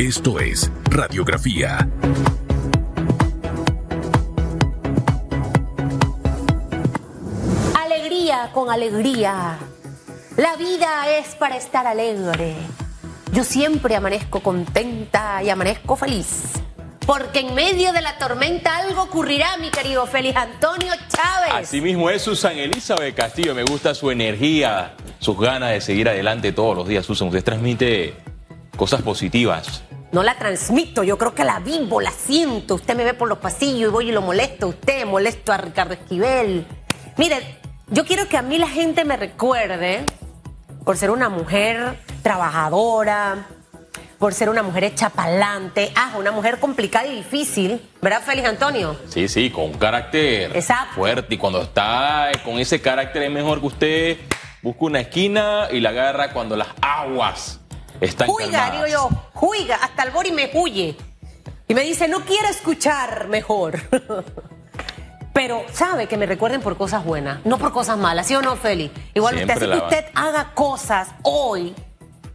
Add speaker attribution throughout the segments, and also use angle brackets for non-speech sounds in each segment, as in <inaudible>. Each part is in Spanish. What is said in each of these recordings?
Speaker 1: Esto es Radiografía.
Speaker 2: Alegría con alegría. La vida es para estar alegre. Yo siempre amanezco contenta y amanezco feliz. Porque en medio de la tormenta algo ocurrirá, mi querido Félix Antonio Chávez.
Speaker 3: Así mismo es Susan Elizabeth Castillo. Me gusta su energía, sus ganas de seguir adelante todos los días. Susan, usted transmite cosas positivas.
Speaker 2: No la transmito, yo creo que la vivo, la siento. Usted me ve por los pasillos y voy y lo molesto. Usted molesto a Ricardo Esquivel. Mire, yo quiero que a mí la gente me recuerde por ser una mujer trabajadora, por ser una mujer hecha pa'lante, ah, una mujer complicada y difícil, ¿verdad, Félix Antonio?
Speaker 3: Sí, sí, con un carácter
Speaker 2: Exacto.
Speaker 3: fuerte. Y cuando está con ese carácter es mejor que usted busque una esquina y la agarra cuando las aguas están
Speaker 2: Juiga, digo yo, juiga, hasta el Bori me huye. Y me dice, no quiero escuchar mejor. <laughs> Pero sabe que me recuerden por cosas buenas, no por cosas malas, ¿sí o no, Félix? Igual usted, así que usted haga cosas hoy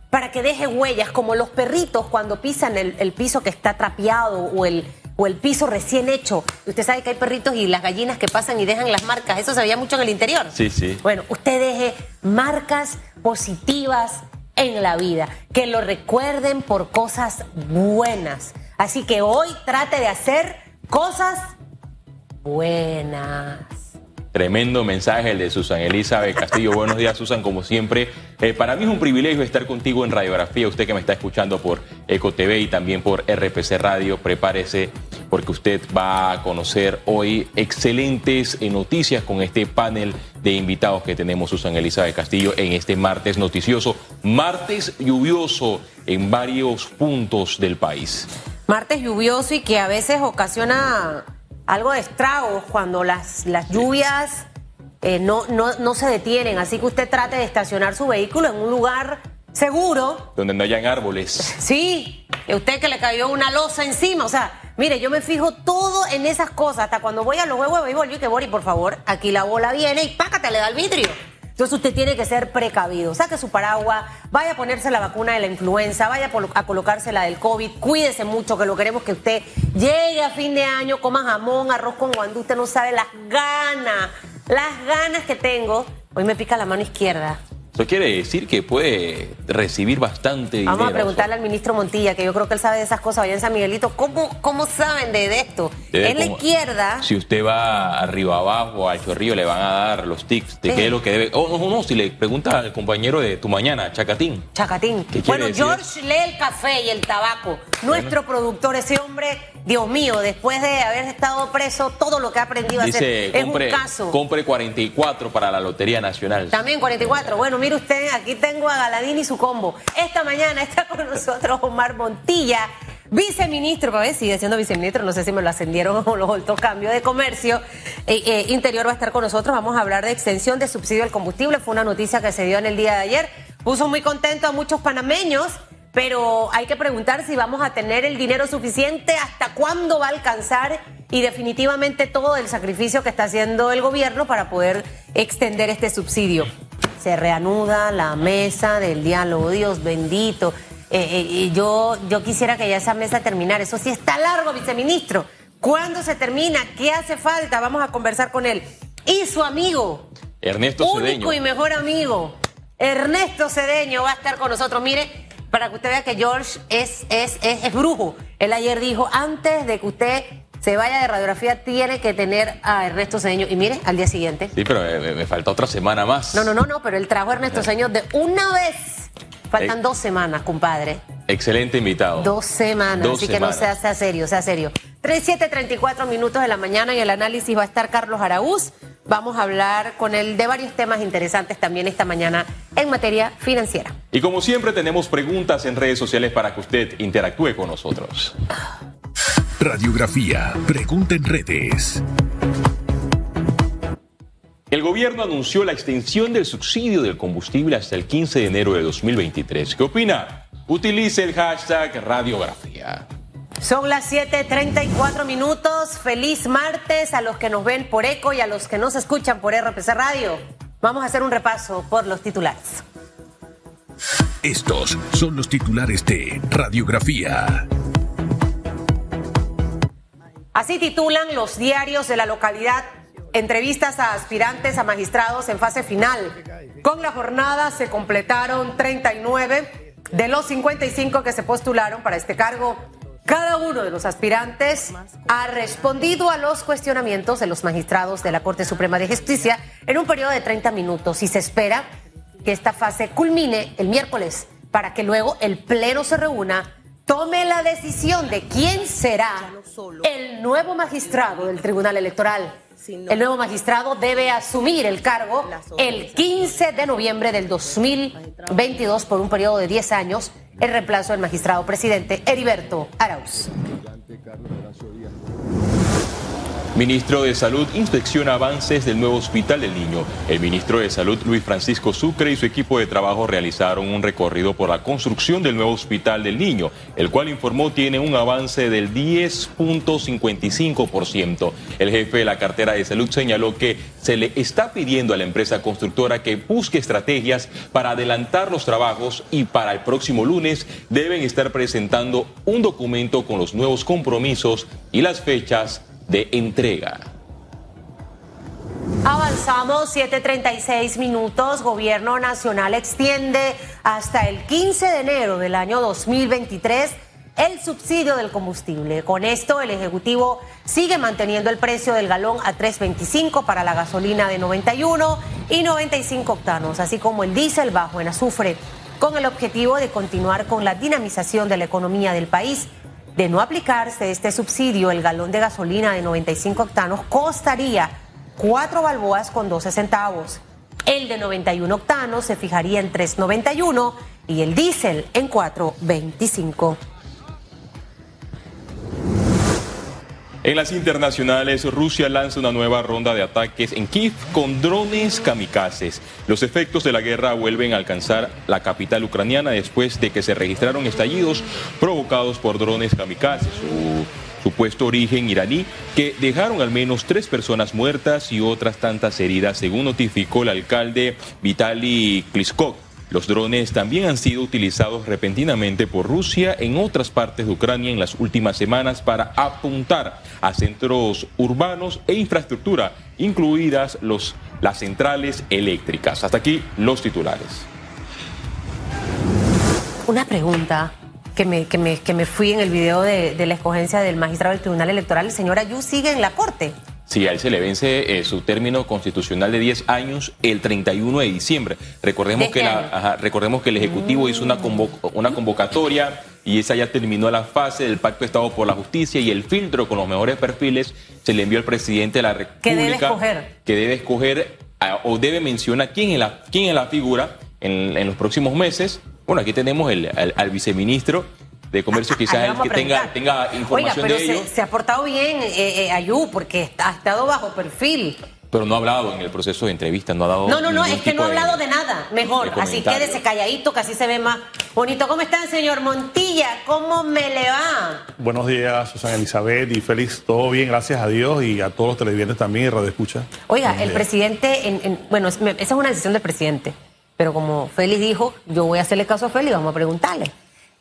Speaker 2: para que deje huellas, como los perritos cuando pisan el, el piso que está trapeado o el, o el piso recién hecho. Usted sabe que hay perritos y las gallinas que pasan y dejan las marcas, eso se veía mucho en el interior.
Speaker 3: Sí, sí.
Speaker 2: Bueno, usted deje marcas positivas en la vida, que lo recuerden por cosas buenas. Así que hoy trate de hacer cosas buenas.
Speaker 3: Tremendo mensaje el de Susan Elizabeth Castillo. Buenos días, Susan, como siempre. Eh, para mí es un privilegio estar contigo en Radiografía. Usted que me está escuchando por Eco TV y también por RPC Radio, prepárese porque usted va a conocer hoy excelentes eh, noticias con este panel de invitados que tenemos, Susan Elizabeth Castillo, en este martes noticioso. Martes lluvioso en varios puntos del país.
Speaker 2: Martes lluvioso y que a veces ocasiona algo de estragos cuando las, las lluvias eh, no, no, no se detienen. Así que usted trate de estacionar su vehículo en un lugar seguro.
Speaker 3: Donde no hayan árboles.
Speaker 2: Sí, y usted que le cayó una losa encima. O sea, mire, yo me fijo todo en esas cosas. Hasta cuando voy a los juegos de béisbol, yo que Bori, por favor, aquí la bola viene y pácate, le da el vidrio. Entonces usted tiene que ser precavido. Saque su paraguas, vaya a ponerse la vacuna de la influenza, vaya a colocarse la del COVID. Cuídese mucho, que lo queremos que usted llegue a fin de año, coma jamón, arroz con guandú. Usted no sabe las ganas, las ganas que tengo. Hoy me pica la mano izquierda.
Speaker 3: Eso quiere decir que puede recibir bastante dinero.
Speaker 2: Vamos a preguntarle al ministro Montilla, que yo creo que él sabe de esas cosas allá en San Miguelito. ¿Cómo, cómo saben de, de esto?
Speaker 3: Eh,
Speaker 2: en la izquierda,
Speaker 3: Si usted va arriba abajo al chorrillo, le van a dar los tips de
Speaker 2: Sí.
Speaker 3: qué es lo que debe. Oh, no, no, si le pregunta al compañero de tu mañana, Chacatín.
Speaker 2: Chacatín.
Speaker 3: ¿Qué quiere
Speaker 2: Bueno? George lee el café y el tabaco. Nuestro productor, ese hombre, Dios mío, después de haber estado preso, todo lo que ha aprendido a
Speaker 3: Dice,
Speaker 2: hacer es
Speaker 3: compre,
Speaker 2: un caso.
Speaker 3: compre 44 para la Lotería Nacional.
Speaker 2: También 44. Bueno, mire usted, aquí tengo a Galadín y su combo. Esta mañana está con nosotros Omar Montilla, viceministro, para ver, sigue siendo viceministro, no sé si me lo ascendieron o lo voltó cambio de comercio. Eh, eh, Interior va a estar con nosotros, vamos a hablar de extensión de subsidio al combustible, fue una noticia que se dio en el día de ayer. Puso muy contento a muchos panameños, pero hay que preguntar si vamos a tener el dinero suficiente, hasta cuándo va a alcanzar y definitivamente todo el sacrificio que está haciendo el gobierno para poder extender este subsidio. Se reanuda la mesa del diálogo, Dios bendito. Eh, eh, yo, yo quisiera que ya esa mesa terminara. Eso sí está largo, viceministro. ¿Cuándo se termina? ¿Qué hace falta? Vamos a conversar con él. Y su amigo,
Speaker 3: Ernesto
Speaker 2: único
Speaker 3: Cedeño.
Speaker 2: y mejor amigo, Ernesto Cedeño, va a estar con nosotros. Mire, para que usted vea que George es, es, es, es brujo. Él ayer dijo, antes de que usted se vaya de radiografía, tiene que tener a Ernesto Cedeño. Y mire, al día siguiente.
Speaker 3: Sí, pero me, me falta otra semana más.
Speaker 2: No, no, no, no, pero él trajo a Ernesto Cedeño de una vez. Faltan
Speaker 3: Eh.
Speaker 2: dos semanas, compadre.
Speaker 3: Excelente invitado.
Speaker 2: Dos semanas,
Speaker 3: Dos
Speaker 2: así que no sea, sea serio, sea serio. 37, 34 minutos de la mañana y el análisis va a estar Carlos Araúz. Vamos a hablar con él de varios temas interesantes también esta mañana en materia financiera.
Speaker 3: Y como siempre tenemos preguntas en redes sociales para que usted interactúe con nosotros.
Speaker 1: Radiografía. Pregunta en redes.
Speaker 3: El gobierno anunció la extensión del subsidio del combustible hasta el 15 de enero de 2023. ¿Qué opina? Utilice el hashtag radiografía.
Speaker 2: Son las 7:34 minutos. Feliz martes a los que nos ven por ECO y a los que nos escuchan por RPC Radio. Vamos a hacer un repaso por los titulares.
Speaker 1: Estos son los titulares de Radiografía.
Speaker 2: Así titulan los diarios de la localidad entrevistas a aspirantes a magistrados en fase final. Con la jornada se completaron 39 de los 55 que se postularon para este cargo. Cada uno de los aspirantes ha respondido a los cuestionamientos de los magistrados de la Corte Suprema de Justicia en un periodo de 30 minutos y se espera que esta fase culmine el miércoles para que luego el Pleno se reúna, tome la decisión de quién será el nuevo magistrado del Tribunal Electoral. El nuevo magistrado debe asumir el cargo el 15 de noviembre del 2022 por un periodo de 10 años en reemplazo del magistrado presidente Heriberto Arauz.
Speaker 3: Ministro de Salud inspecciona avances del nuevo Hospital del Niño. El ministro de Salud, Luis Francisco Sucre, y su equipo de trabajo realizaron un recorrido por la construcción del nuevo Hospital del Niño, el cual informó tiene un avance del 10.55%. El jefe de la cartera de salud señaló que se le está pidiendo a la empresa constructora que busque estrategias para adelantar los trabajos y para el próximo lunes deben estar presentando un documento con los nuevos compromisos y las fechas de entrega.
Speaker 2: Avanzamos 7.36 minutos. Gobierno Nacional extiende hasta el 15 de enero del año 2023 el subsidio del combustible. Con esto, el Ejecutivo sigue manteniendo el precio del galón a 3.25 para la gasolina de 91 y 95 octanos, así como el diésel bajo en azufre, con el objetivo de continuar con la dinamización de la economía del país de no aplicarse este subsidio, el galón de gasolina de 95 octanos costaría 4 balboas con 12 centavos. El de 91 octanos se fijaría en 3.91 y el diésel en 4.25.
Speaker 3: En las internacionales, Rusia lanza una nueva ronda de ataques en Kiev con drones kamikazes. Los efectos de la guerra vuelven a alcanzar la capital ucraniana después de que se registraron estallidos provocados por drones kamikazes. Su supuesto origen iraní, que dejaron al menos tres personas muertas y otras tantas heridas, según notificó el alcalde Vitaly Klitschko. Los drones también han sido utilizados repentinamente por Rusia en otras partes de Ucrania en las últimas semanas para apuntar a centros urbanos e infraestructura, incluidas las centrales eléctricas. Hasta aquí los titulares.
Speaker 2: Una pregunta que me, que me, que me fui en el video de, de la escogencia del magistrado del Tribunal Electoral. El señor Ayú sigue en la Corte.
Speaker 3: Sí, a él se le vence eh, su término constitucional de 10 años el 31 de diciembre. Recordemos, que, la, ajá, recordemos que el Ejecutivo hizo una, convo una convocatoria y esa ya terminó la fase del Pacto de Estado por la Justicia y el filtro con los mejores perfiles se le envió al presidente de la República.
Speaker 2: ¿Qué debe escoger?
Speaker 3: Que debe escoger a, o debe mencionar quién es la, quién es la figura en, en los próximos meses. Bueno, aquí tenemos el, al, al viceministro de comercio, quizás el que tenga, tenga información
Speaker 2: Oiga, pero
Speaker 3: de
Speaker 2: se,
Speaker 3: ello.
Speaker 2: se ha portado bien eh, eh, Ayú porque ha estado bajo perfil.
Speaker 3: Pero no ha hablado en el proceso de entrevista, no ha dado.
Speaker 2: No, no, no, es que no ha hablado de, nada. Mejor,
Speaker 3: de
Speaker 2: así quédese calladito, que así se ve más bonito. ¿Cómo están, señor Montilla? ¿Cómo me le va?
Speaker 4: Buenos días, Susana Elizabeth y Félix. Todo bien, gracias a Dios y a todos los televidentes también y Radio Escucha.
Speaker 2: Oiga,
Speaker 4: Buenos
Speaker 2: el
Speaker 4: días.
Speaker 2: presidente, en- en- bueno, esa es una decisión del presidente, pero como Félix dijo, yo voy a hacerle caso a Félix, vamos a preguntarle.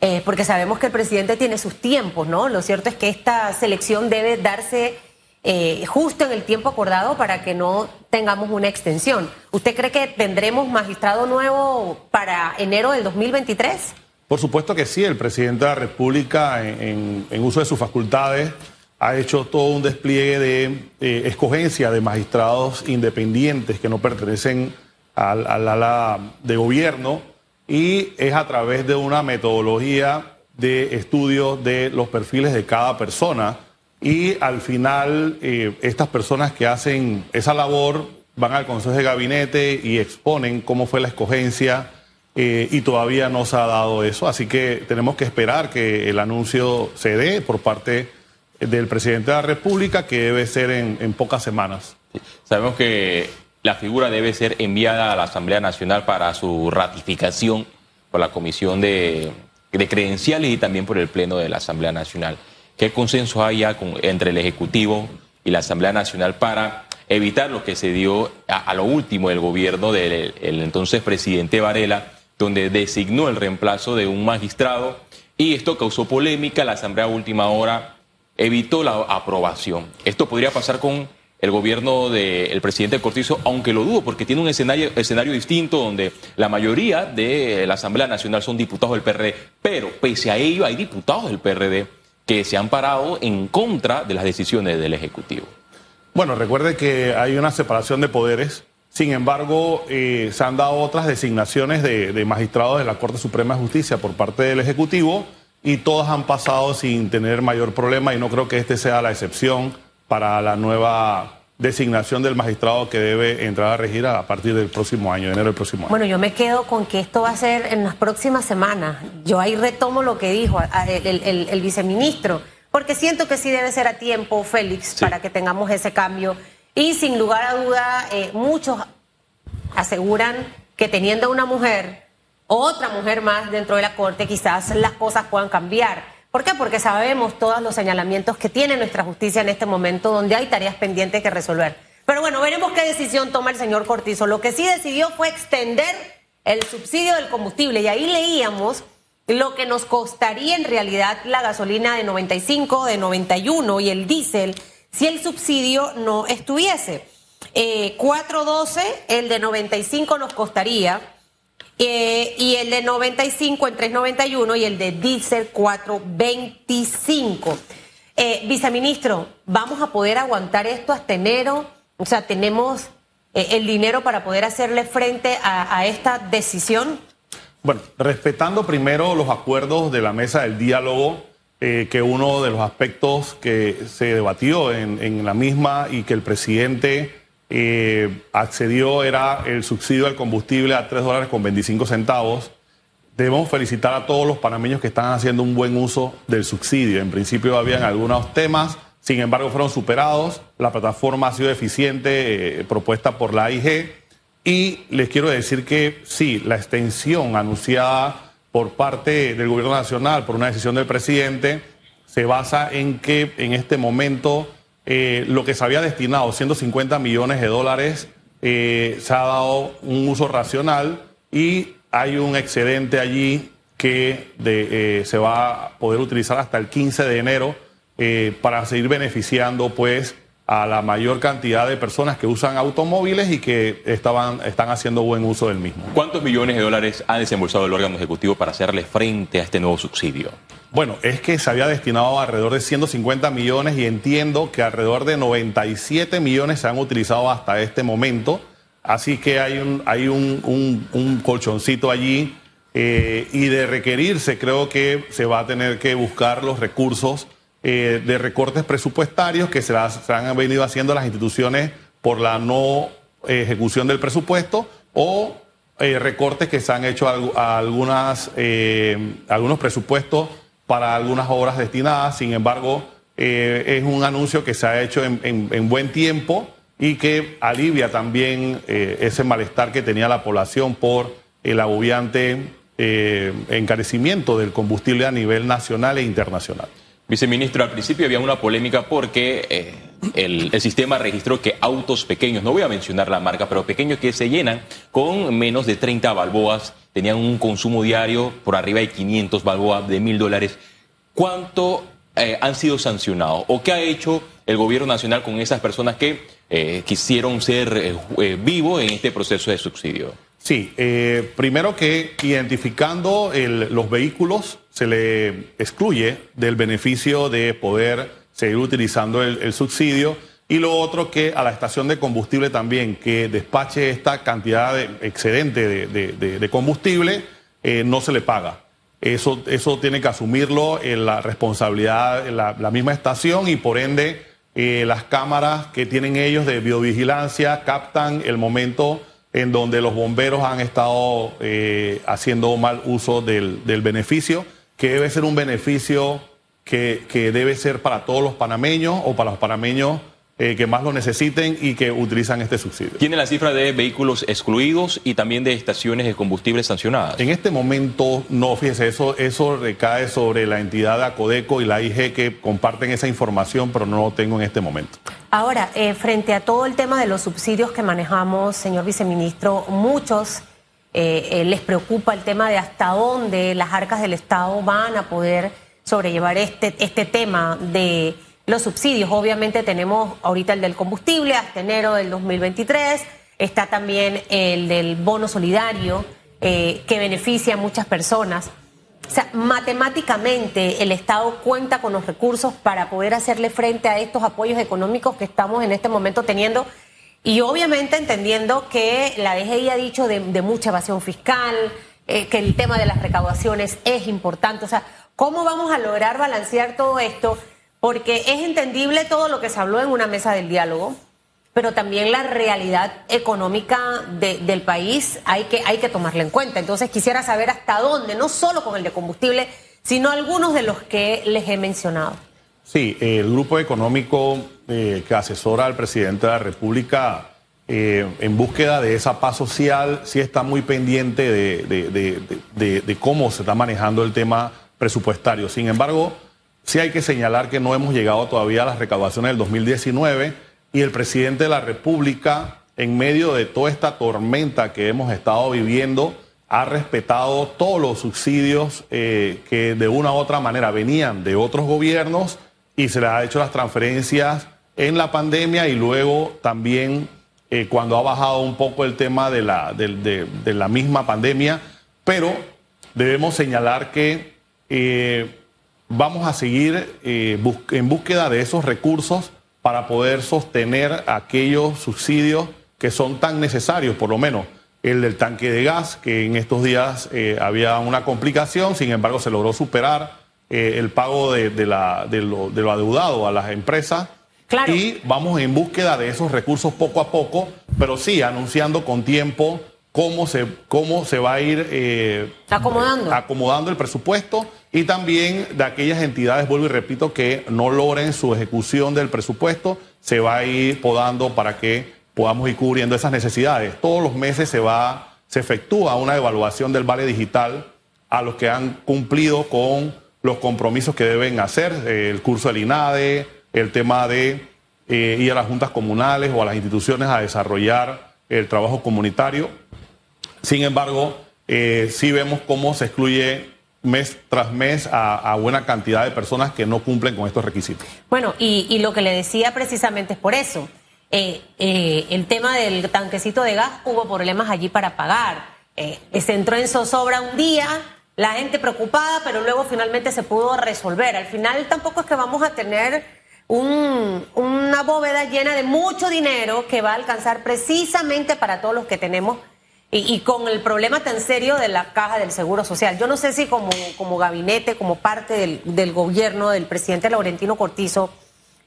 Speaker 2: Eh, porque sabemos que el presidente tiene sus tiempos, ¿no? Lo cierto es que esta selección debe darse eh, justo en el tiempo acordado para que no tengamos una extensión. ¿Usted cree que tendremos magistrado nuevo para enero del 2023?
Speaker 4: Por supuesto que sí, el presidente de la República, en, uso de sus facultades, ha hecho todo un despliegue de eh, escogencia de magistrados independientes que no pertenecen al ala de gobierno y es a través de una metodología de estudio de los perfiles de cada persona. Y al final eh, estas personas que hacen esa labor van al Consejo de Gabinete y exponen cómo fue la escogencia eh, y todavía no se ha dado eso, así que tenemos que esperar que el anuncio se dé por parte del presidente de la República, que debe ser en, en pocas semanas.
Speaker 3: Sabemos que la figura debe ser enviada a la Asamblea Nacional para su ratificación por la Comisión de, de Credenciales y también por el Pleno de la Asamblea Nacional. ¿Qué consenso hay ya entre el Ejecutivo y la Asamblea Nacional para evitar lo que se dio a, lo último del gobierno del el entonces presidente Varela, donde designó el reemplazo de un magistrado y esto causó polémica. La Asamblea última hora evitó la aprobación. Esto podría pasar con el gobierno del presidente Cortizo, aunque lo dudo, porque tiene un escenario, escenario distinto donde la mayoría de la Asamblea Nacional son diputados del PRD, pero pese a ello hay diputados del PRD que se han parado en contra de las decisiones del Ejecutivo.
Speaker 4: Bueno, recuerde que hay una separación de poderes. Sin embargo, eh, se han dado otras designaciones de, de magistrados de la Corte Suprema de Justicia por parte del Ejecutivo y todas han pasado sin tener mayor problema y no creo que este sea la excepción para la nueva designación del magistrado que debe entrar a regir a partir del próximo año, de enero del próximo año.
Speaker 2: Bueno, yo me quedo con que esto va a ser en las próximas semanas. Yo ahí retomo lo que dijo el, viceministro, porque siento que sí debe ser a tiempo, Félix, para que tengamos ese cambio. Y sin lugar a duda, eh, muchos aseguran que teniendo una mujer, otra mujer más dentro de la Corte, quizás las cosas puedan cambiar. ¿Por qué? Porque sabemos todos los señalamientos que tiene nuestra justicia en este momento, donde hay tareas pendientes que resolver. Pero bueno, veremos qué decisión toma el señor Cortizo. Lo que sí decidió fue extender el subsidio del combustible y ahí leíamos lo que nos costaría en realidad la gasolina de 95, de 91 y el diésel si el subsidio no estuviese. 4.12, eh, el de 95 nos costaría eh, y el de 95 en 391 y el de diésel 425. Eh, viceministro, ¿vamos a poder aguantar esto hasta enero? O sea, ¿tenemos eh, el dinero para poder hacerle frente a, esta decisión?
Speaker 4: Bueno, respetando primero los acuerdos de la mesa del diálogo, que uno de los aspectos que se debatió en, en la misma y que el presidente eh, accedió era el subsidio al combustible a 3 dólares con 25 centavos. Debemos felicitar a todos los panameños que están haciendo un buen uso del subsidio. En principio habían algunos temas, sin embargo fueron superados. La plataforma ha sido eficiente, eh, propuesta por la AIG. Y les quiero decir que sí, la extensión anunciada por parte del Gobierno Nacional por una decisión del presidente se basa en que en este momento eh, lo que se había destinado, 150 millones de dólares, eh, se ha dado un uso racional y hay un excedente allí que eh, se va a poder utilizar hasta el 15 de enero para seguir beneficiando pues a la mayor cantidad de personas que usan automóviles y que estaban, están haciendo buen uso del mismo.
Speaker 3: ¿Cuántos millones de dólares ha desembolsado el órgano ejecutivo para hacerle frente a este nuevo subsidio?
Speaker 4: Bueno, es que se había destinado alrededor de 150 millones y entiendo que alrededor de 97 millones se han utilizado hasta este momento. Así que hay un, hay un, colchoncito allí eh, y de requerirse creo que se va a tener que buscar los recursos eh, de recortes presupuestarios que se, han venido haciendo las instituciones por la no ejecución del presupuesto o eh, recortes que se han hecho a, algunas, eh, algunos presupuestos para algunas obras destinadas. Sin embargo, es un anuncio que se ha hecho en, buen tiempo y que alivia también ese malestar que tenía la población por el agobiante encarecimiento del combustible a nivel nacional e internacional.
Speaker 3: Viceministro, al principio había una polémica porque eh, el, sistema registró que autos pequeños, no voy a mencionar la marca, pero pequeños que se llenan con menos de 30 balboas, tenían un consumo diario por arriba de 500 balboas de mil dólares. ¿Cuánto eh, han sido sancionados? ¿O qué ha hecho el gobierno nacional con esas personas que eh, quisieron ser vivos en este proceso de subsidio?
Speaker 4: Sí, primero que identificando los vehículos se le excluye del beneficio de poder seguir utilizando el, subsidio y lo otro que a la estación de combustible también que despache esta cantidad de excedente de, combustible eh, no se le paga. Eso, eso tiene que asumirlo en la responsabilidad la, la misma estación y por ende eh, las cámaras que tienen ellos de biovigilancia captan el momento en donde los bomberos han estado eh, haciendo mal uso del, beneficio, que debe ser un beneficio que, debe ser para todos los panameños o para los panameños eh, que más lo necesiten y que utilizan este subsidio.
Speaker 3: ¿Tiene la cifra de vehículos excluidos y también de estaciones de combustible sancionadas?
Speaker 4: En este momento no, fíjese, eso, eso recae sobre la entidad de Acodeco y la IG que comparten esa información, pero no lo tengo en este momento.
Speaker 2: Ahora, eh, frente a todo el tema de los subsidios que manejamos, señor viceministro, muchos eh, les preocupa el tema de hasta dónde las arcas del Estado van a poder sobrellevar este, este tema de los subsidios. Obviamente tenemos ahorita el del combustible hasta enero del 2023, está también el del bono solidario que beneficia a muchas personas. O sea, matemáticamente el Estado cuenta con los recursos para poder hacerle frente a estos apoyos económicos que estamos en este momento teniendo y obviamente entendiendo que la DGI ha dicho de, mucha evasión fiscal, eh, que el tema de las recaudaciones es importante. O sea, ¿cómo vamos a lograr balancear todo esto? Porque es entendible todo lo que se habló en una mesa del diálogo, pero también la realidad económica del país hay que, hay que tomarla en cuenta. Entonces quisiera saber hasta dónde, no solo con el de combustible, sino algunos de los que les he mencionado.
Speaker 4: Sí, el grupo económico eh, que asesora al presidente de la República eh, en búsqueda de esa paz social sí está muy pendiente de, de cómo se está manejando el tema presupuestario. Sin embargo, sí hay que señalar que no hemos llegado todavía a las recaudaciones del 2019 y el presidente de la República, en medio de toda esta tormenta que hemos estado viviendo, ha respetado todos los subsidios eh, que de una u otra manera venían de otros gobiernos y se le ha hecho las transferencias en la pandemia y luego también eh, cuando ha bajado un poco el tema de la, de, la misma pandemia, pero debemos señalar que eh, vamos a seguir en búsqueda de esos recursos para poder sostener aquellos subsidios que son tan necesarios, por lo menos el del tanque de gas, que en estos días eh, había una complicación, sin embargo se logró superar eh, el pago de, la, de, lo, de, lo, adeudado a las empresas. Y vamos en búsqueda de esos recursos poco a poco, pero sí anunciando con tiempo cómo se, cómo se va a ir
Speaker 2: eh, acomodando.
Speaker 4: acomodando el presupuesto y también de aquellas entidades, vuelvo y repito, que no logren su ejecución del presupuesto, se va a ir podando para que podamos ir cubriendo esas necesidades. Todos los meses se va, se efectúa una evaluación del vale digital a los que han cumplido con los compromisos que deben hacer, eh, el curso del INADE, el tema de eh, ir a las juntas comunales o a las instituciones a desarrollar el trabajo comunitario sin embargo, eh, sí vemos cómo se excluye mes tras mes a, buena cantidad de personas que no cumplen con estos requisitos.
Speaker 2: Bueno, y, lo que le decía precisamente es por eso. Eh, eh, el tema del tanquecito de gas, hubo problemas allí para pagar. se entró en zozobra un día, la gente preocupada, pero luego finalmente se pudo resolver. Al final tampoco es que vamos a tener una bóveda llena de mucho dinero que va a alcanzar precisamente para todos los que tenemos y, con el problema tan serio de la caja del Seguro Social. Yo no sé si como, como gabinete, como parte del, del gobierno del presidente Laurentino Cortizo,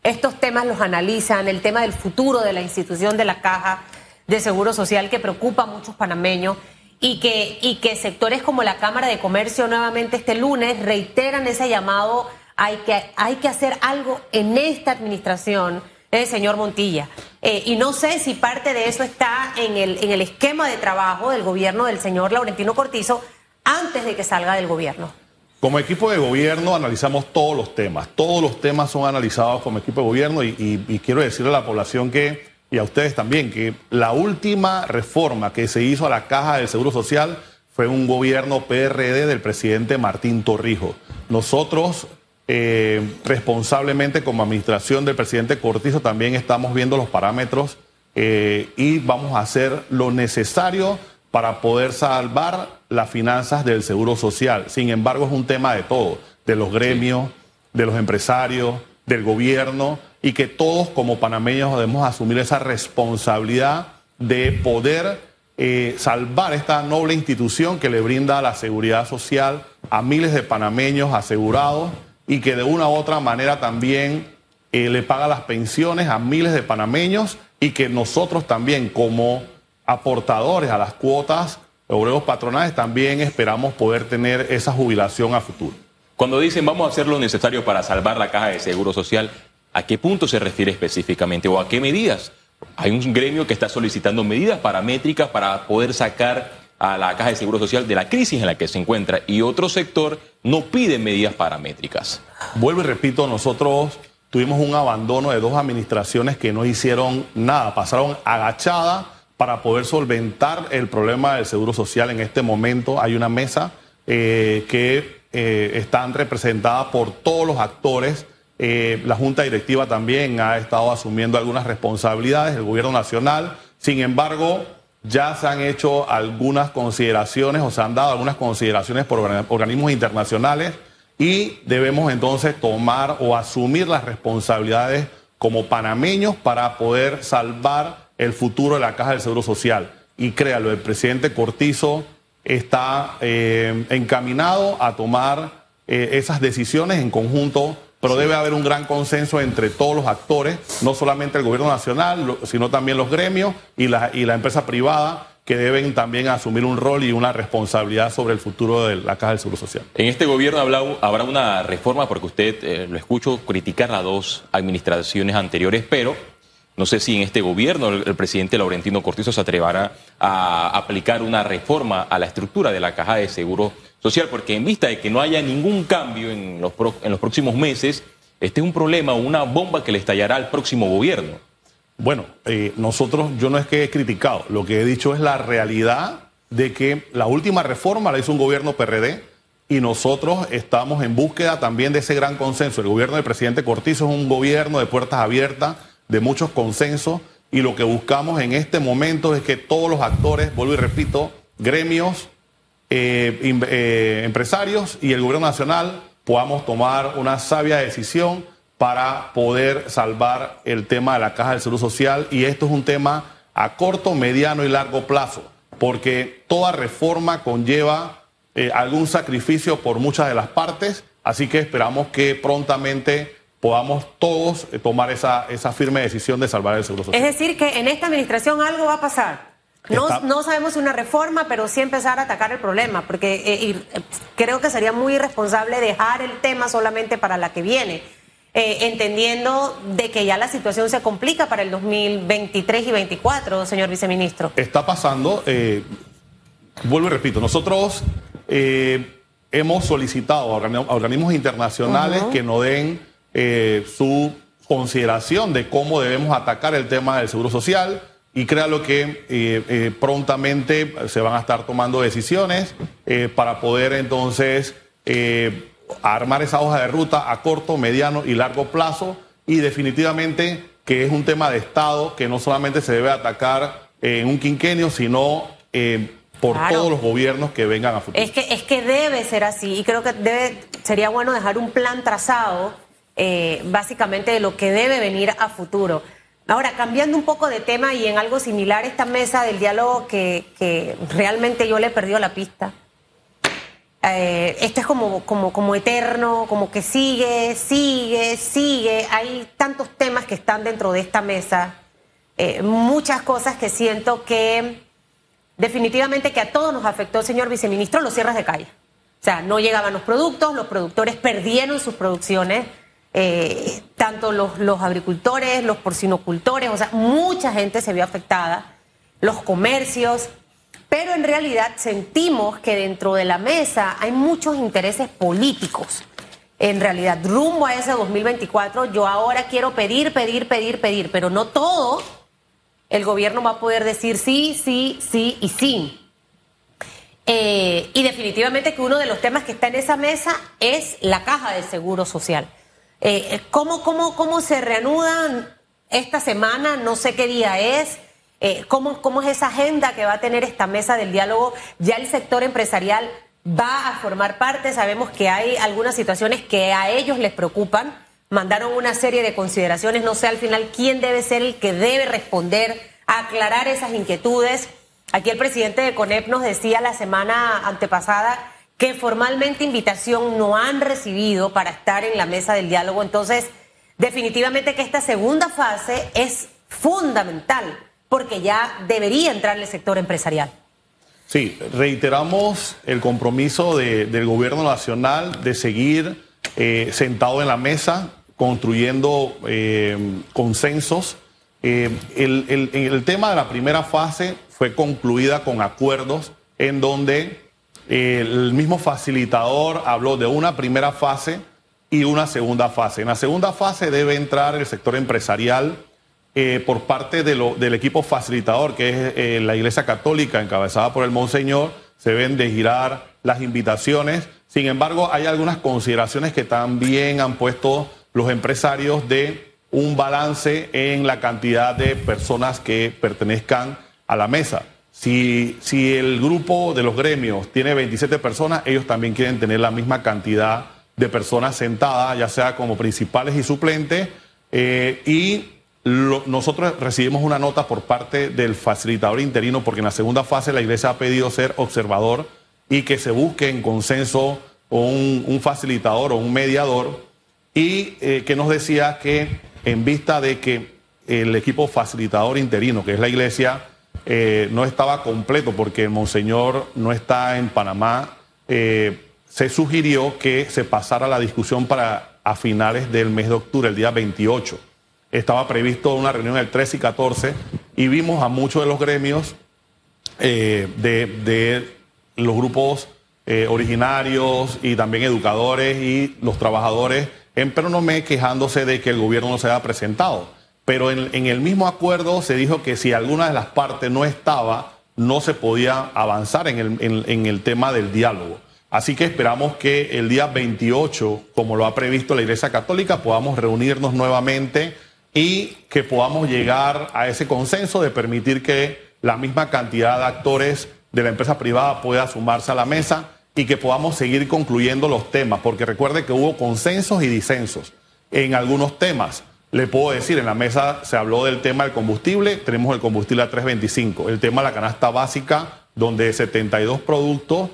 Speaker 2: estos temas los analizan, el tema del futuro de la institución de la caja de Seguro Social que preocupa a muchos panameños y que, y que sectores como la Cámara de Comercio nuevamente este lunes reiteran ese llamado, hay que, hay que hacer algo en esta administración el señor Montilla. Eh, y no sé si parte de eso está en el, en el esquema de trabajo del gobierno del señor Laurentino Cortizo antes de que salga del gobierno.
Speaker 4: Como equipo de gobierno analizamos todos los temas, todos los temas son analizados como equipo de gobierno y, quiero decirle a la población que, y a ustedes también, que la última reforma que se hizo a la caja del Seguro Social fue un gobierno PRD del presidente Martín Torrijos. Nosotros eh, responsablemente como administración del presidente Cortizo también estamos viendo los parámetros eh, y vamos a hacer lo necesario para poder salvar las finanzas del Seguro Social. Sin embargo, es un tema de todo, de los gremios, de los empresarios, del gobierno, y que todos como panameños debemos asumir esa responsabilidad de poder eh, salvar esta noble institución que le brinda la seguridad social a miles de panameños asegurados y que de una u otra manera también eh, le paga las pensiones a miles de panameños y que nosotros también como aportadores a las cuotas obreros patronales también esperamos poder tener esa jubilación a futuro.
Speaker 3: Cuando dicen vamos a hacer lo necesario para salvar la caja de seguro social, ¿a qué punto se refiere específicamente o a qué medidas? Hay un gremio que está solicitando medidas paramétricas para poder sacar a la Caja de Seguro Social de la crisis en la que se encuentra y otro sector no pide medidas paramétricas.
Speaker 4: Vuelvo y repito, nosotros tuvimos un abandono de dos administraciones que no hicieron nada, pasaron agachadas para poder solventar el problema del seguro social en este momento. Hay una mesa eh, que eh, están representada por todos los actores. Eh, la Junta Directiva también ha estado asumiendo algunas responsabilidades, el Gobierno Nacional. Sin embargo, ya se han hecho algunas consideraciones o se han dado algunas consideraciones por organismos internacionales y debemos entonces tomar o asumir las responsabilidades como panameños para poder salvar el futuro de la Caja del Seguro Social. Y créalo, el presidente Cortizo está eh, encaminado a tomar eh, esas decisiones en conjunto, pero debe haber un gran consenso entre todos los actores, no solamente el gobierno nacional, sino también los gremios y la, y la empresa privada que deben también asumir un rol y una responsabilidad sobre el futuro de la Caja del Seguro Social.
Speaker 3: En este gobierno habrá una reforma, porque usted eh, lo escucho criticar a dos administraciones anteriores, pero no sé si en este gobierno el, presidente Laurentino Cortizo se atreverá a aplicar una reforma a la estructura de la Caja de Seguro Social, porque en vista de que no haya ningún cambio en los, en los próximos meses, este es un problema, una bomba que le estallará al próximo gobierno.
Speaker 4: Bueno, eh, nosotros, yo no es que he criticado, lo que he dicho es la realidad de que la última reforma la hizo un gobierno PRD y nosotros estamos en búsqueda también de ese gran consenso. El gobierno del presidente Cortizo es un gobierno de puertas abiertas, de muchos consensos y lo que buscamos en este momento es que todos los actores, vuelvo y repito, gremios, eh, eh, empresarios y el gobierno nacional podamos tomar una sabia decisión para poder salvar el tema de la caja del seguro social. Y esto es un tema a corto, mediano y largo plazo, porque toda reforma conlleva eh, algún sacrificio por muchas de las partes, así que esperamos que prontamente podamos todos eh, tomar esa, esa firme decisión de salvar el seguro social.
Speaker 2: Es decir, que en esta administración algo va a pasar. No, no, sabemos si una reforma, pero sí empezar a atacar el problema, porque eh, creo que sería muy irresponsable dejar el tema solamente para la que viene. Eh, entendiendo de que ya la situación se complica para el 2023 y 2024, señor viceministro.
Speaker 4: Está pasando, eh, vuelvo y repito, nosotros eh, hemos solicitado a organismos internacionales que nos den su consideración de cómo debemos atacar el tema del seguro social y créalo que prontamente se van a estar tomando decisiones para poder entonces armar esa hoja de ruta a corto, mediano y largo plazo y definitivamente que es un tema de Estado que no solamente se debe atacar en un quinquenio, sino eh, por todos los gobiernos que vengan a futuro.
Speaker 2: Es que, es que debe ser así y creo que debe, sería bueno dejar un plan trazado eh, básicamente de lo que debe venir a futuro. Ahora, cambiando un poco de tema y en algo similar, esta mesa del diálogo que, que realmente yo le he perdido la pista eh, esto es como, como, como eterno, como que sigue, sigue, sigue. Hay tantos temas que están dentro de esta mesa, eh, muchas cosas que siento que definitivamente que a todos nos afectó, señor viceministro, los cierres de calle. O sea, no llegaban los productos, los productores perdieron sus producciones, eh, tanto los, agricultores, los porcinocultores, o sea, mucha gente se vio afectada, los comercios. Pero en realidad sentimos que dentro de la mesa hay muchos intereses políticos. En realidad, rumbo a ese 2024, yo ahora quiero pedir, pedir, pedir, pedir, pero no todo el gobierno va a poder decir sí, sí, sí y sí. Eh, y definitivamente que uno de los temas que está en esa mesa es la caja de seguro social. Eh, ¿cómo, cómo, ¿Cómo se reanudan esta semana? No sé qué día es. Eh, ¿cómo, ¿Cómo es esa agenda que va a tener esta mesa del diálogo? Ya el sector empresarial va a formar parte, sabemos que hay algunas situaciones que a ellos les preocupan, mandaron una serie de consideraciones, no sé al final quién debe ser el que debe responder, aclarar esas inquietudes. Aquí el presidente de CONEP nos decía la semana antepasada que formalmente invitación no han recibido para estar en la mesa del diálogo, entonces definitivamente que esta segunda fase es fundamental porque ya debería entrar el sector empresarial.
Speaker 4: Sí, reiteramos el compromiso del gobierno nacional de seguir eh, sentado en la mesa, construyendo eh, consensos. Eh, el, el, tema de la primera fase fue concluida con acuerdos en donde el mismo facilitador habló de una primera fase y una segunda fase. En la segunda fase debe entrar el sector empresarial eh, por parte del equipo facilitador, que es eh, la Iglesia Católica, encabezada por el Monseñor, se deben de girar las invitaciones. Sin embargo, hay algunas consideraciones que también han puesto los empresarios de un balance en la cantidad de personas que pertenezcan a la mesa. Si, el grupo de los gremios tiene 27 personas, ellos también quieren tener la misma cantidad de personas sentadas, ya sea como principales y suplentes. eh, y nosotros recibimos una nota por parte del facilitador interino, porque en la segunda fase la iglesia ha pedido ser observador y que se busque en consenso un, un facilitador o un mediador, y eh, que nos decía que en vista de que el equipo facilitador interino, que es la iglesia, eh, no estaba completo porque monseñor no está en Panamá, eh, se sugirió que se pasara la discusión para a finales del mes de octubre, el día 28. Estaba previsto una reunión el 13 y 14 y vimos a muchos de los gremios eh, de, los grupos originarios y también educadores y los trabajadores en Pernomé quejándose de que el gobierno no se había presentado. Pero en, el mismo acuerdo se dijo que si alguna de las partes no estaba, no se podía avanzar en el, en el tema del diálogo. Así que esperamos que el día 28, como lo ha previsto la Iglesia Católica, podamos reunirnos nuevamente y que podamos llegar a ese consenso de permitir que la misma cantidad de actores de la empresa privada pueda sumarse a la mesa y que podamos seguir concluyendo los temas, porque recuerde que hubo consensos y disensos en algunos temas. Le puedo decir, en la mesa se habló del tema del combustible, tenemos el combustible a 3.25, el tema de la canasta básica, donde 72 productos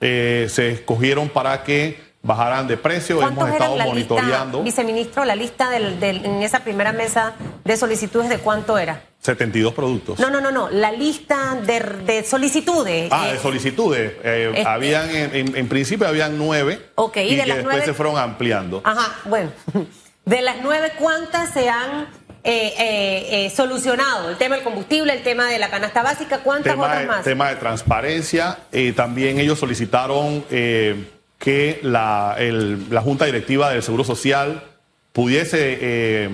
Speaker 4: eh, se escogieron para que bajaran de precio, hemos
Speaker 2: ¿Cuántos
Speaker 4: estado
Speaker 2: la
Speaker 4: monitoreando.
Speaker 2: lista, viceministro, la lista del, del- en esa primera mesa de solicitudes de cuánto era?
Speaker 4: 72 productos.
Speaker 2: No, no, no, no, la lista de, de solicitudes.
Speaker 4: Ah,
Speaker 2: eh,
Speaker 4: de solicitudes. Eh,
Speaker 2: Este-
Speaker 4: habían, en, en- en principio habían nueve.
Speaker 2: Ok, y de
Speaker 4: que
Speaker 2: las
Speaker 4: después
Speaker 2: nueve-
Speaker 4: se fueron ampliando.
Speaker 2: Ajá, bueno. De las nueve, ¿cuántas se han eh, eh, eh, solucionado? El tema del combustible, el tema de la canasta básica, ¿cuántas
Speaker 4: tema,
Speaker 2: otras
Speaker 4: de,
Speaker 2: más?
Speaker 4: tema de transparencia. eh, también ellos solicitaron que la, el- la Junta Directiva del Seguro Social pudiese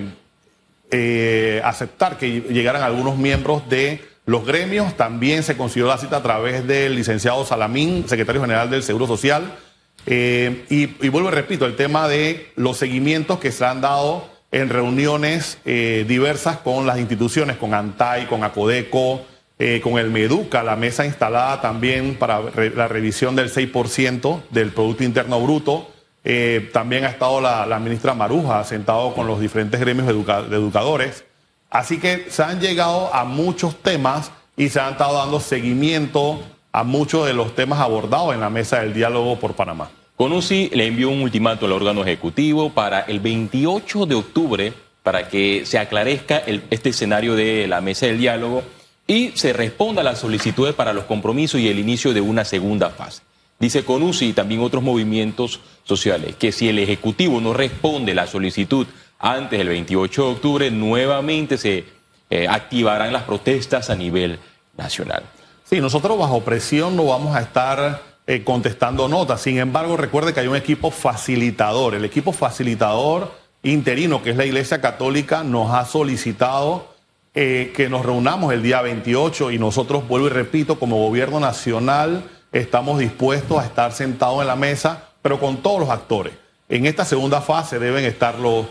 Speaker 4: aceptar que llegaran algunos miembros de los gremios. También se consiguió la cita a través del licenciado Salamín, secretario general del Seguro Social. Eh, y, vuelvo y repito, el tema de los seguimientos que se han dado en reuniones eh, diversas con las instituciones, con ANTAI, con ACODECO, eh, con el MEDUCA, la mesa instalada también para la revisión del 6% del Producto Interno Bruto. También ha estado la, ministra Maruja sentado con los diferentes gremios de educadores. Así que se han llegado a muchos temas y se han estado dando seguimiento a muchos de los temas abordados en la mesa del diálogo por Panamá.
Speaker 3: CONUSI le envió un ultimato al órgano ejecutivo para el 28 de octubre para que se aclarezca este escenario de la mesa del diálogo y se responda a las solicitudes para los compromisos y el inicio de una segunda fase. Dice CONUSI y también otros movimientos sociales que si el Ejecutivo no responde la solicitud antes del 28 de octubre, nuevamente se eh, activarán las protestas a nivel nacional.
Speaker 4: Sí, nosotros bajo presión no vamos a estar eh, contestando notas. Sin embargo, recuerde que hay un equipo facilitador. El equipo facilitador interino, que es la Iglesia Católica, nos ha solicitado eh, que nos reunamos el día 28 y nosotros, vuelvo y repito, como gobierno nacional estamos dispuestos a estar sentados en la mesa, pero con todos los actores. En esta segunda fase deben estar los,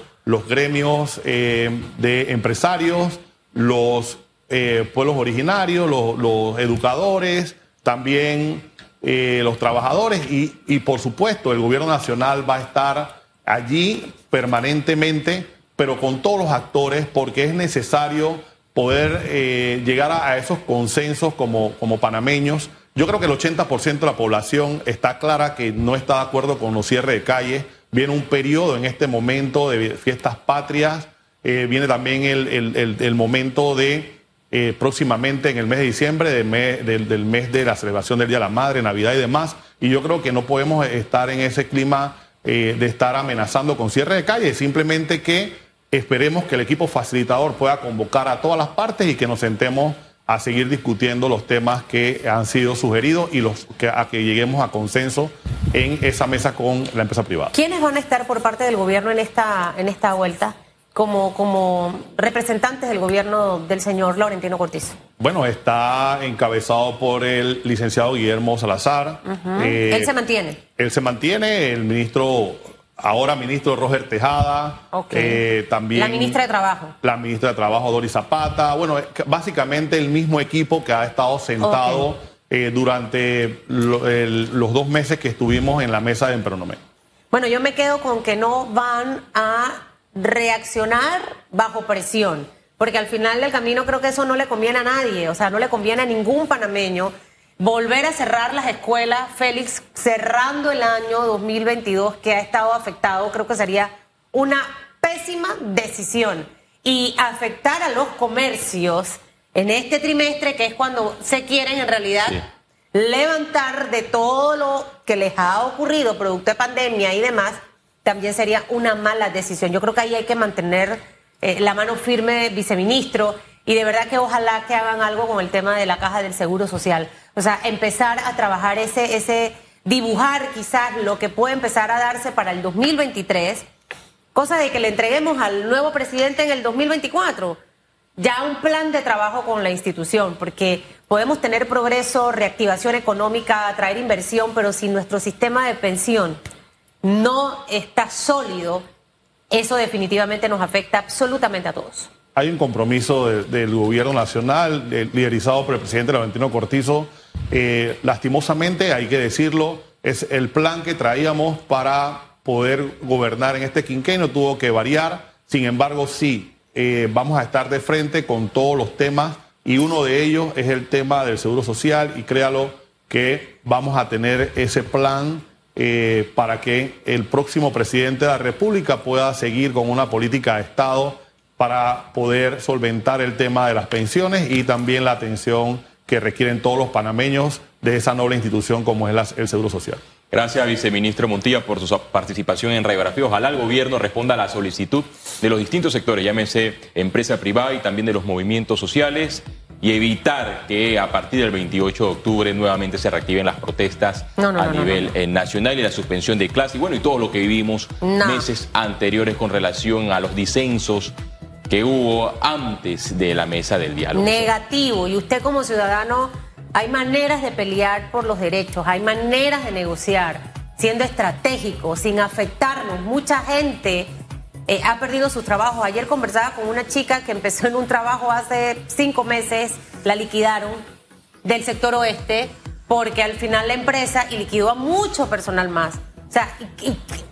Speaker 4: gremios eh, de empresarios, los eh, pueblos originarios, los, educadores, también eh, los trabajadores y, y, por supuesto el gobierno nacional va a estar allí permanentemente, pero con todos los actores porque es necesario poder eh, llegar a, esos consensos como, como panameños. Yo creo que el 80% de la población está clara que no está de acuerdo con los cierres de calles. Viene un periodo en este momento de fiestas patrias, viene también el- el momento de eh, próximamente en el mes de diciembre, del mes de la celebración del Día de la Madre, Navidad y demás. Y yo creo que no podemos estar en ese clima eh, de estar amenazando con cierre de calle, simplemente que esperemos que el equipo facilitador pueda convocar a todas las partes y que nos sentemos a seguir discutiendo los temas que han sido sugeridos y los que, a que lleguemos a consenso en esa mesa con la empresa privada.
Speaker 2: ¿Quiénes van a estar por parte del gobierno en esta, en esta vuelta? Como, como representantes del gobierno del señor Laurentino Cortizo?
Speaker 4: Bueno, está encabezado por el licenciado Guillermo Salazar.
Speaker 2: Eh, ¿Él se mantiene?
Speaker 4: Él se mantiene, el ministro, ahora ministro Roger Tejada.
Speaker 2: Eh, también. La ministra de Trabajo.
Speaker 4: La ministra de Trabajo, Doris Zapata. Bueno, básicamente el mismo equipo que ha estado sentado eh, durante los dos meses que estuvimos en la mesa de Emperonomé.
Speaker 2: Bueno, yo me quedo con que no van a reaccionar bajo presión, porque al final del camino creo que eso no le conviene a nadie, o sea, no le conviene a ningún panameño volver a cerrar las escuelas, Félix, cerrando el año 2022 que ha estado afectado, creo que sería una pésima decisión. Y afectar a los comercios en este trimestre, que es cuando se quieren en realidad levantar de todo lo que les ha ocurrido producto de pandemia y demás, también sería una mala decisión. Yo creo que ahí hay que mantener eh, la mano firme, viceministro, y de verdad que ojalá que hagan algo con el tema de la caja del Seguro Social. O sea, empezar a trabajar ese, ese dibujar quizás lo que puede empezar a darse para el 2023, cosa de que le entreguemos al nuevo presidente en el 2024 ya un plan de trabajo con la institución, porque podemos tener progreso, reactivación económica, atraer inversión, pero si nuestro sistema de pensión no está sólido, eso definitivamente nos afecta absolutamente a todos.
Speaker 4: Hay un compromiso del gobierno nacional, liderizado por el presidente Laurentino Cortizo. Eh, lastimosamente, hay que decirlo, es el plan que traíamos para poder gobernar en este quinquenio, tuvo que variar. Sin embargo, sí, eh, vamos a estar de frente con todos los temas y uno de ellos es el tema del seguro social y créalo que vamos a tener ese plan eh, para que el próximo presidente de la República pueda seguir con una política de Estado para poder solventar el tema de las pensiones y también la atención que requieren todos los panameños de esa noble institución como es el Seguro Social.
Speaker 3: Gracias, viceministro Montilla, por su participación en Radiografía. Ojalá el gobierno responda a la solicitud de los distintos sectores, llámese empresa privada y también de los movimientos sociales, y evitar que a partir del 28 de octubre nuevamente se reactiven las protestas a nivel eh, nacional y la suspensión de clases y bueno, y todo lo que vivimos meses anteriores con relación a los disensos que hubo antes de la mesa del diálogo.
Speaker 2: Negativo, y usted como ciudadano, hay maneras de pelear por los derechos, hay maneras de negociar, siendo estratégico, sin afectarnos. Mucha gente eh, ha perdido sus trabajos. Ayer conversaba con una chica que empezó en un trabajo hace cinco meses, la liquidaron del sector oeste, porque al final la empresa y liquidó a mucho personal más. O sea,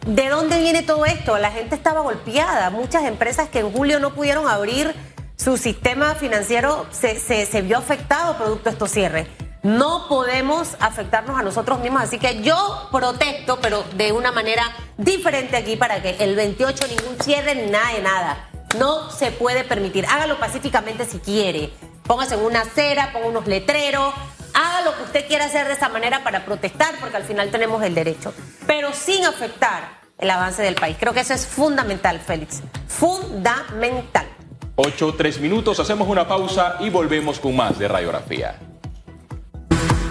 Speaker 2: ¿de dónde viene todo esto? La gente estaba golpeada. Muchas empresas que en julio no pudieron abrir su sistema financiero se, se, se vio afectado producto de estos cierres. No podemos afectarnos a nosotros mismos, así que yo protesto, pero de una manera diferente aquí para que el 28 ningún cierre nada de nada. No se puede permitir. Hágalo pacíficamente si quiere. Póngase en una acera, ponga unos letreros, haga lo que usted quiera hacer de esa manera para protestar, porque al final tenemos el derecho, pero sin afectar el avance del país. Creo que eso es fundamental, Félix. Fundamental.
Speaker 3: Ocho, tres minutos, hacemos una pausa y volvemos con más de radiografía.